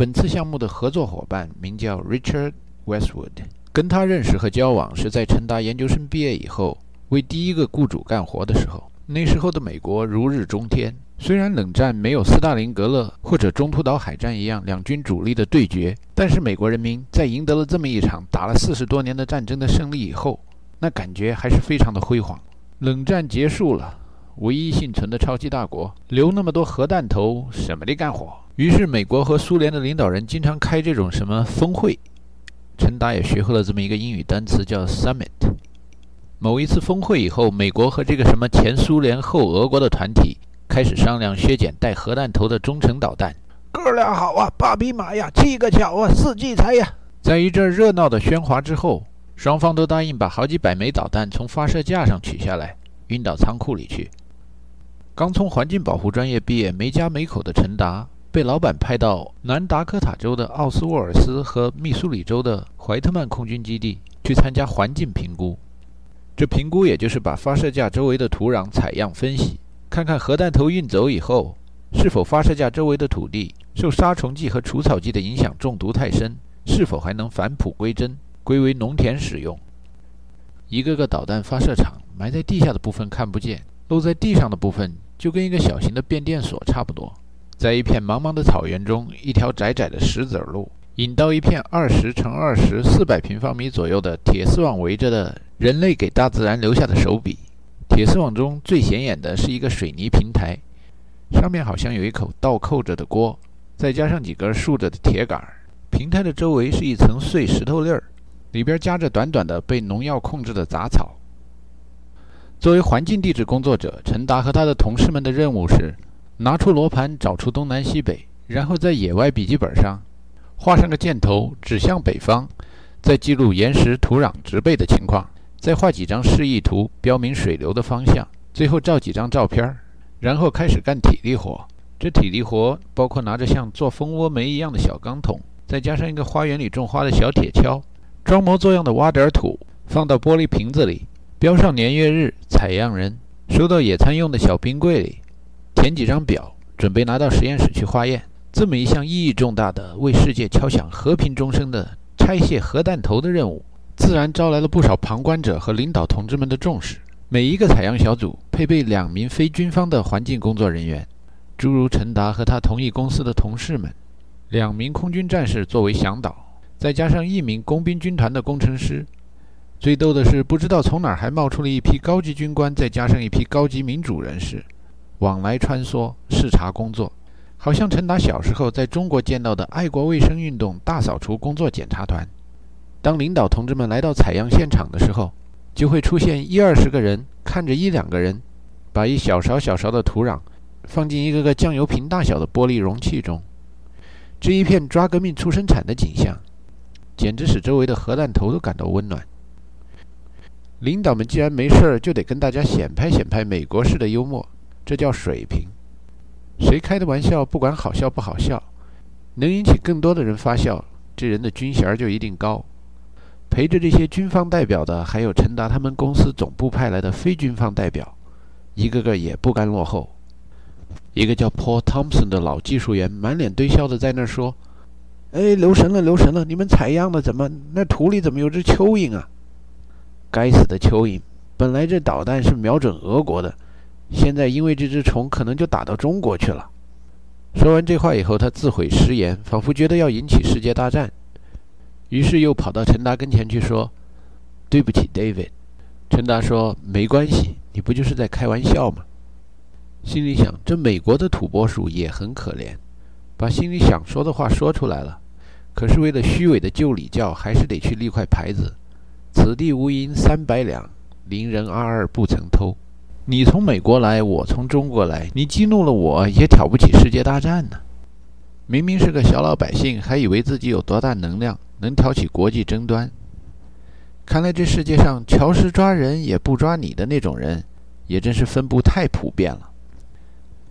本次项目的合作伙伴名叫 Richard Westwood，跟他认识和交往是在陈达研究生毕业以后，为第一个雇主干活的时候。那时候的美国如日中天，虽然冷战没有斯大林格勒或者中途岛海战一样两军主力的对决，但是美国人民在赢得了这么一场打了四十多年的战争的胜利以后，那感觉还是非常的辉煌。冷战结束了，唯一幸存的超级大国留那么多核弹头，什么的干活？于是美国和苏联的领导人经常开这种什么峰会。陈达也学会了这么一个英语单词，叫 summit。某一次峰会以后，美国和这个什么前苏联后俄国的团体开始商量削减带核弹头的中程导弹。哥俩好啊，八匹马呀，七个巧啊，四季财呀。在一阵热闹的喧哗之后，双方都答应把好几百枚导弹从发射架上取下来，运到仓库里去。刚从环境保护专业毕业、没家没口的陈达，被老板派到南达科塔州的奥斯沃尔斯和密苏里州的怀特曼空军基地去参加环境评估。这评估也就是把发射架周围的土壤采样分析，看看核弹头运走以后，是否发射架周围的土地受杀虫剂和除草剂的影响中毒太深，是否还能返璞归真，归为农田使用。一个个导弹发射场埋在地下的部分看不见，露在地上的部分就跟一个小型的变电所差不多。在一片茫茫的草原中，一条窄窄的石子路。引到一片二十乘二十、四百平方米左右的铁丝网围着的人类给大自然留下的手笔。铁丝网中最显眼的是一个水泥平台，上面好像有一口倒扣着的锅，再加上几根竖着的铁杆。平台的周围是一层碎石头粒儿，里边夹着短短的被农药控制的杂草。作为环境地质工作者，陈达和他的同事们的任务是拿出罗盘，找出东南西北，然后在野外笔记本上。画上个箭头，指向北方，再记录岩石、土壤、植被的情况，再画几张示意图，标明水流的方向，最后照几张照片，然后开始干体力活。这体力活包括拿着像做蜂窝煤一样的小钢桶，再加上一个花园里种花的小铁锹，装模作样的挖点土，放到玻璃瓶子里，标上年月日、采样人，收到野餐用的小冰柜里，填几张表，准备拿到实验室去化验。这么一项意义重大的为世界敲响和平钟声的拆卸核弹头的任务，自然招来了不少旁观者和领导同志们的重视。每一个采样小组配备两名非军方的环境工作人员，诸如陈达和他同一公司的同事们，两名空军战士作为向导，再加上一名工兵军团的工程师。最逗的是，不知道从哪儿还冒出了一批高级军官，再加上一批高级民主人士，往来穿梭视察工作。好像陈达小时候在中国见到的爱国卫生运动大扫除工作检查团，当领导同志们来到采样现场的时候，就会出现一二十个人看着一两个人，把一小勺小勺的土壤放进一个个酱油瓶大小的玻璃容器中。这一片抓革命促生产的景象，简直使周围的核弹头都感到温暖。领导们既然没事儿，就得跟大家显摆显摆美国式的幽默，这叫水平。谁开的玩笑，不管好笑不好笑，能引起更多的人发笑，这人的军衔就一定高。陪着这些军方代表的，还有陈达他们公司总部派来的非军方代表，一个个也不甘落后。一个叫 Paul Thompson 的老技术员，满脸堆笑的在那儿说：“哎，留神了，留神了！你们采样的怎么那土里怎么有只蚯蚓啊？该死的蚯蚓！本来这导弹是瞄准俄国的。”现在因为这只虫可能就打到中国去了。说完这话以后，他自毁失言，仿佛觉得要引起世界大战，于是又跑到陈达跟前去说：“对不起，David。”陈达说：“没关系，你不就是在开玩笑吗？”心里想：这美国的土拨鼠也很可怜，把心里想说的话说出来了，可是为了虚伪的旧礼教，还是得去立块牌子：“此地无银三百两，邻人阿二不曾偷。”你从美国来，我从中国来，你激怒了我，也挑不起世界大战呢。明明是个小老百姓，还以为自己有多大能量，能挑起国际争端。看来这世界上乔石抓人也不抓你的那种人，也真是分布太普遍了。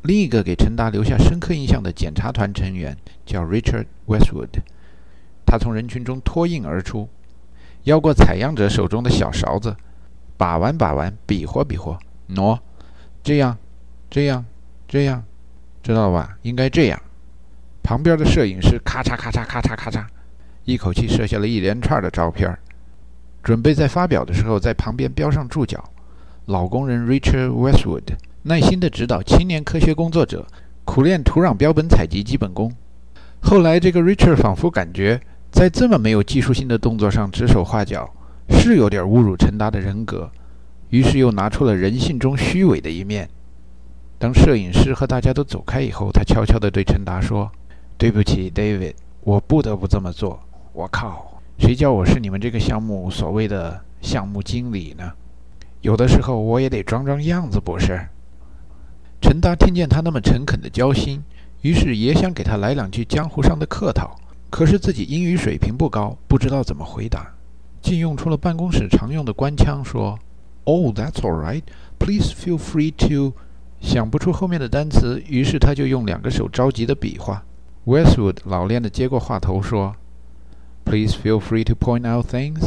另一个给陈达留下深刻印象的检查团成员叫 Richard Westwood，他从人群中脱颖而出，邀过采样者手中的小勺子，把玩把玩，比划比划。喏，这样，这样，这样，知道了吧？应该这样。旁边的摄影师咔嚓咔嚓咔嚓咔嚓，一口气摄下了一连串的照片，准备在发表的时候在旁边标上注脚。老工人 Richard Westwood 耐心地指导青年科学工作者苦练土壤标本采集基本功。后来，这个 Richard 仿佛感觉在这么没有技术性的动作上指手画脚，是有点侮辱陈达的人格，于是又拿出了人性中虚伪的一面。当摄影师和大家都走开以后，他悄悄地对陈达说：“对不起，David，我不得不这么做。我靠，谁叫我是你们这个项目所谓的项目经理呢？”有的时候我也得装装样子，不是？陈达听见他那么诚恳的交心，于是也想给他来两句江湖上的客套。可是自己英语水平不高，不知道怎么回答，竟用出了办公室常用的官腔，说：“Oh, that's all right. Please feel free to。”想不出后面的单词，于是他就用两个手着急的比划。Westwood 老练地接过话头说：“Please feel free to point out things.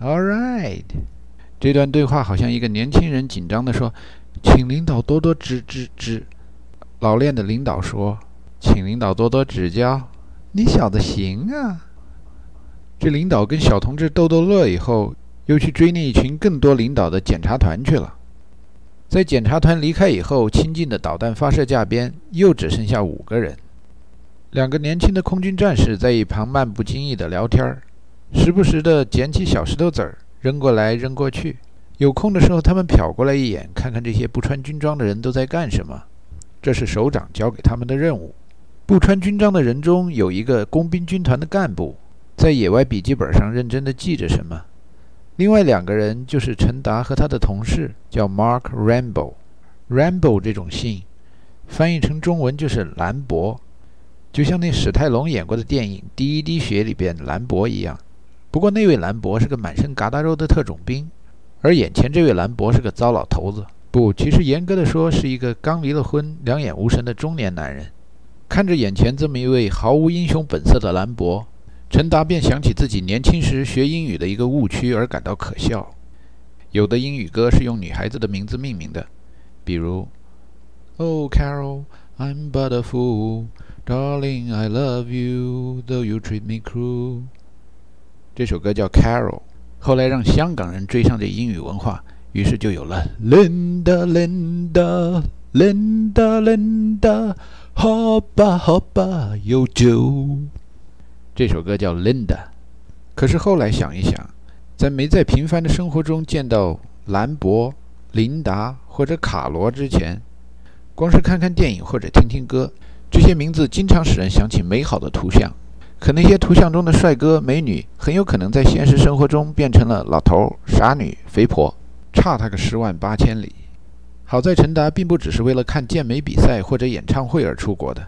All right。”这段对话好像一个年轻人紧张地说：“请领导多多指指指。”老练的领导说：“请领导多多指教。”你小子行啊！这领导跟小同志逗逗乐以后，又去追那一群更多领导的检查团去了。在检查团离开以后，亲近的导弹发射架边又只剩下五个人。两个年轻的空军战士在一旁漫不经意地聊天儿，时不时地捡起小石头子儿。扔过来，扔过去。有空的时候，他们瞟过来一眼，看看这些不穿军装的人都在干什么。这是首长交给他们的任务。不穿军装的人中有一个工兵军团的干部，在野外笔记本上认真地记着什么。另外两个人就是陈达和他的同事，叫 Mark Rambo。Rambo 这种姓，翻译成中文就是兰博，就像那史泰龙演过的电影《第一滴血》里边兰博一样。不过那位兰博是个满身疙瘩肉的特种兵，而眼前这位兰博是个糟老头子。不，其实严格的说，是一个刚离了婚、两眼无神的中年男人。看着眼前这么一位毫无英雄本色的兰博，陈达便想起自己年轻时学英语的一个误区，而感到可笑。有的英语歌是用女孩子的名字命名的，比如 “Oh Carol, I'm but a fool, darling, I love you, though you treat me cruel。”这首歌叫《Carol》，后来让香港人追上这英语文化，于是就有了 Linda Linda Linda Linda，好吧好吧有酒。这首歌叫《Linda》，可是后来想一想，在没在平凡的生活中见到兰博、琳达或者卡罗之前，光是看看电影或者听听歌，这些名字经常使人想起美好的图像。可那些图像中的帅哥美女，很有可能在现实生活中变成了老头、傻女、肥婆，差他个十万八千里。好在陈达并不只是为了看健美比赛或者演唱会而出国的，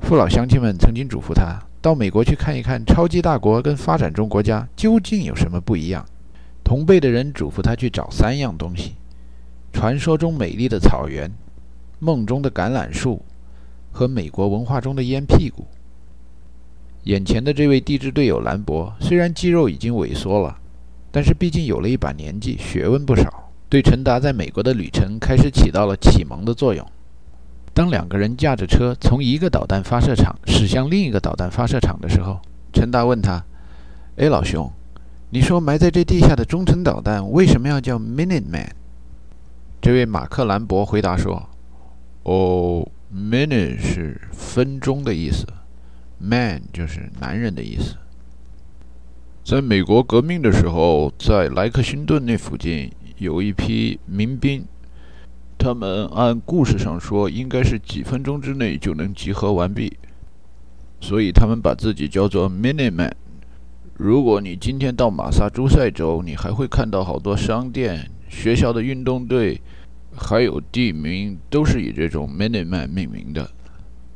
父老乡亲们曾经嘱咐他到美国去看一看超级大国跟发展中国家究竟有什么不一样。同辈的人嘱咐他去找三样东西：传说中美丽的草原、梦中的橄榄树和美国文化中的烟屁股。眼前的这位地质队友兰博，虽然肌肉已经萎缩了，但是毕竟有了一把年纪，学问不少，对陈达在美国的旅程开始起到了启蒙的作用。当两个人驾着车从一个导弹发射场驶向另一个导弹发射场的时候，陈达问他：“哎，老兄，你说埋在这地下的中程导弹为什么要叫 Minuteman？” 这位马克兰博回答说：“哦，Minute 是分钟的意思。” Man 就是男人的意思。在美国革命的时候，在莱克星顿那附近有一批民兵，他们按故事上说应该是几分钟之内就能集合完毕，所以他们把自己叫做 “Mini Man”。如果你今天到马萨诸塞州，你还会看到好多商店、学校的运动队，还有地名都是以这种 “Mini Man” 命名的。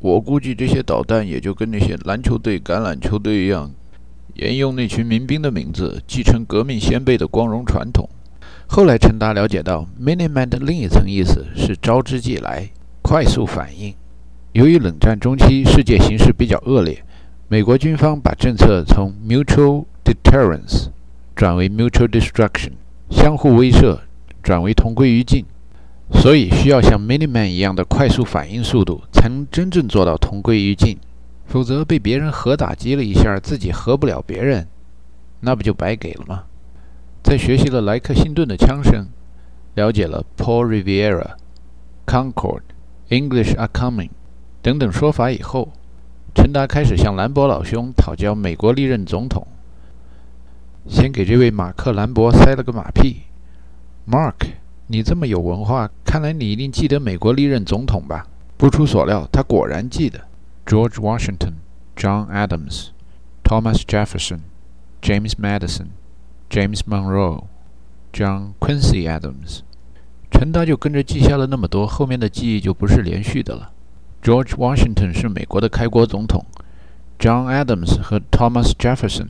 我估计这些导弹也就跟那些篮球队、橄榄球队一样，沿用那群民兵的名字，继承革命先辈的光荣传统。后来陈达了解到，Miniman 的另一层意思是招之即来、快速反应。由于冷战中期世界形势比较恶劣，美国军方把政策从 Mutual Deterrence 转为 Mutual Destruction，相互威慑转为同归于尽。所以需要像 Miniman 一样的快速反应速度，才能真正做到同归于尽。否则被别人核打击了一下，自己核不了别人，那不就白给了吗？在学习了莱克辛顿的枪声，了解了 Paul Riviera、Concord、English are coming 等等说法以后，陈达开始向兰博老兄讨教美国历任总统。先给这位马克·兰博塞了个马屁。Mark，你这么有文化，看来你一定记得美国历任总统吧？不出所料，他果然记得：George Washington、John Adams、Thomas Jefferson、James Madison、James Monroe、John Quincy Adams。陈达就跟着记下了那么多，后面的记忆就不是连续的了。George Washington 是美国的开国总统，John Adams 和 Thomas Jefferson。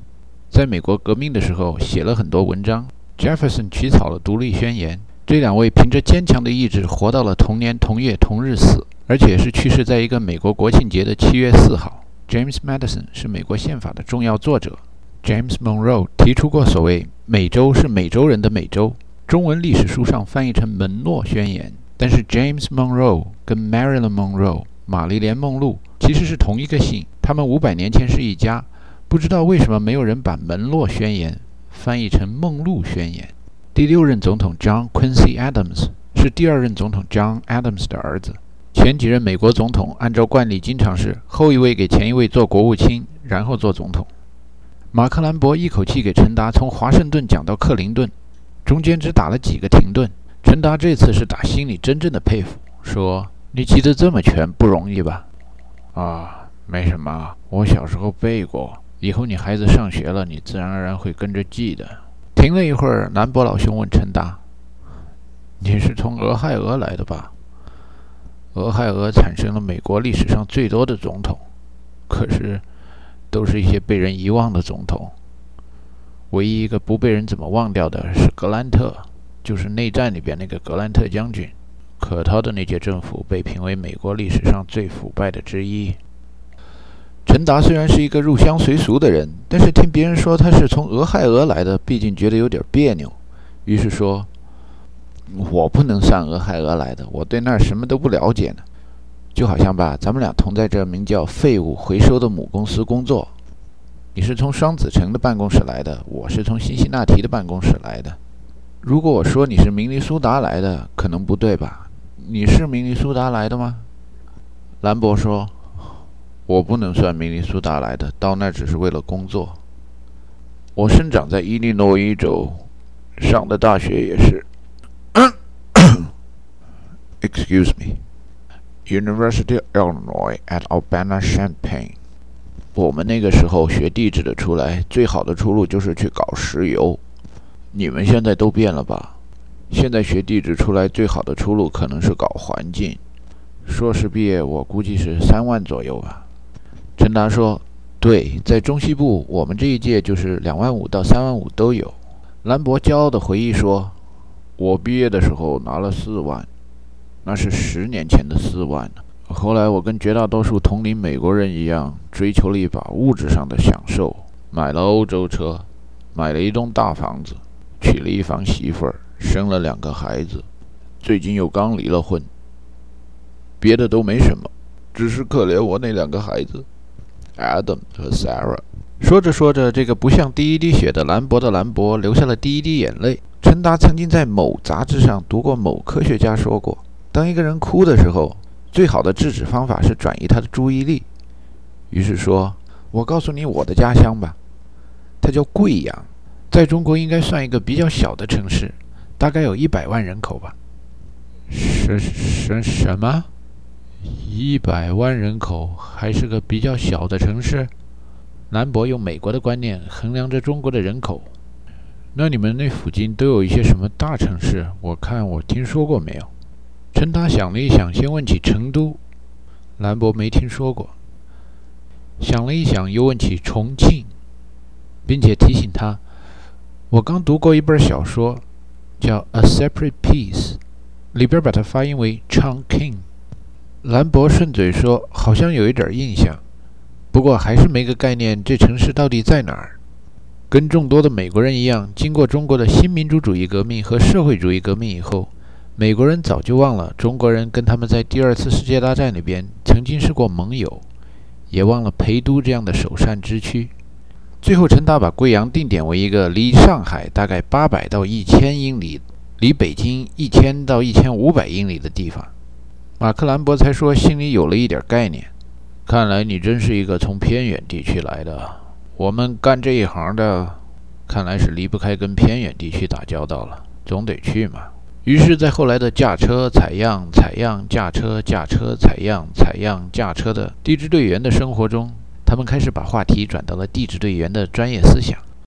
在美国革命的时候，写了很多文章。Jefferson 起草了独立宣言。这两位凭着坚强的意志，活到了同年同月同日死，而且是去世在一个美国国庆节的七月四号。James Madison 是美国宪法的重要作者。James Monroe 提出过所谓“美洲是美洲人的美洲”，中文历史书上翻译成“门诺宣言”。但是 James Monroe 跟 Marilyn Monroe 玛丽莲·梦露其实是同一个姓，他们五百年前是一家。不知道为什么没有人把《门洛宣言》翻译成《梦露宣言》。第六任总统 John Quincy Adams 是第二任总统 John Adams 的儿子。前几任美国总统按照惯例经常是后一位给前一位做国务卿，然后做总统。马克兰博一口气给陈达从华盛顿讲到克林顿，中间只打了几个停顿。陈达这次是打心里真正的佩服，说：“你记得这么全不容易吧？”啊，没什么，我小时候背过。以后你孩子上学了，你自然而然会跟着记的。停了一会儿，兰博老兄问陈达：“你是从俄亥俄来的吧？”俄亥俄产生了美国历史上最多的总统，可是都是一些被人遗忘的总统。唯一一个不被人怎么忘掉的是格兰特，就是内战里边那个格兰特将军。可他的那届政府被评为美国历史上最腐败的之一。陈达虽然是一个入乡随俗的人，但是听别人说他是从俄亥俄来的，毕竟觉得有点别扭，于是说：“我不能算俄亥俄来的，我对那儿什么都不了解呢。就好像吧，咱们俩同在这名叫废物回收的母公司工作，你是从双子城的办公室来的，我是从辛辛那提的办公室来的。如果我说你是明尼苏达来的，可能不对吧？你是明尼苏达来的吗？”兰博说。我不能算明尼苏达来的，到那只是为了工作。我生长在伊利诺伊州，上的大学也是。Excuse me, University Illinois at Urbana-Champaign。我们那个时候学地质的出来，最好的出路就是去搞石油。你们现在都变了吧？现在学地质出来，最好的出路可能是搞环境。硕士毕业，我估计是三万左右吧。陈达说：“对，在中西部，我们这一届就是两万五到三万五都有。”兰博骄傲地回忆说：“我毕业的时候拿了四万，那是十年前的四万后来我跟绝大多数同龄美国人一样，追求了一把物质上的享受，买了欧洲车，买了一栋大房子，娶了一房媳妇儿，生了两个孩子，最近又刚离了婚。别的都没什么，只是可怜我那两个孩子。” Adam 和 Sarah 说着说着，这个不像第一滴血的兰博的兰博流下了第一滴眼泪。陈达曾经在某杂志上读过某科学家说过，当一个人哭的时候，最好的制止方法是转移他的注意力。于是说：“我告诉你我的家乡吧，它叫贵阳，在中国应该算一个比较小的城市，大概有一百万人口吧。”什什什么？一百万人口还是个比较小的城市。兰博用美国的观念衡量着中国的人口。那你们那附近都有一些什么大城市？我看我听说过没有？陈达想了一想，先问起成都。兰博没听说过。想了一想，又问起重庆，并且提醒他：我刚读过一本小说，叫《A Separate Piece》，里边把它发音为 Chongqing。兰博顺嘴说：“好像有一点印象，不过还是没个概念，这城市到底在哪儿？”跟众多的美国人一样，经过中国的新民主主义革命和社会主义革命以后，美国人早就忘了中国人跟他们在第二次世界大战里边曾经是过盟友，也忘了陪都这样的首善之区。最后，陈达把贵阳定点为一个离上海大概八百到一千英里、离北京一千到一千五百英里的地方。马克兰博才说心里有了一点概念。看来你真是一个从偏远地区来的。我们干这一行的，看来是离不开跟偏远地区打交道了，总得去嘛。于是，在后来的驾车、采样、采样、驾车、驾车、采样、采样、驾车的地质队员的生活中，他们开始把话题转到了地质队员的专业思想。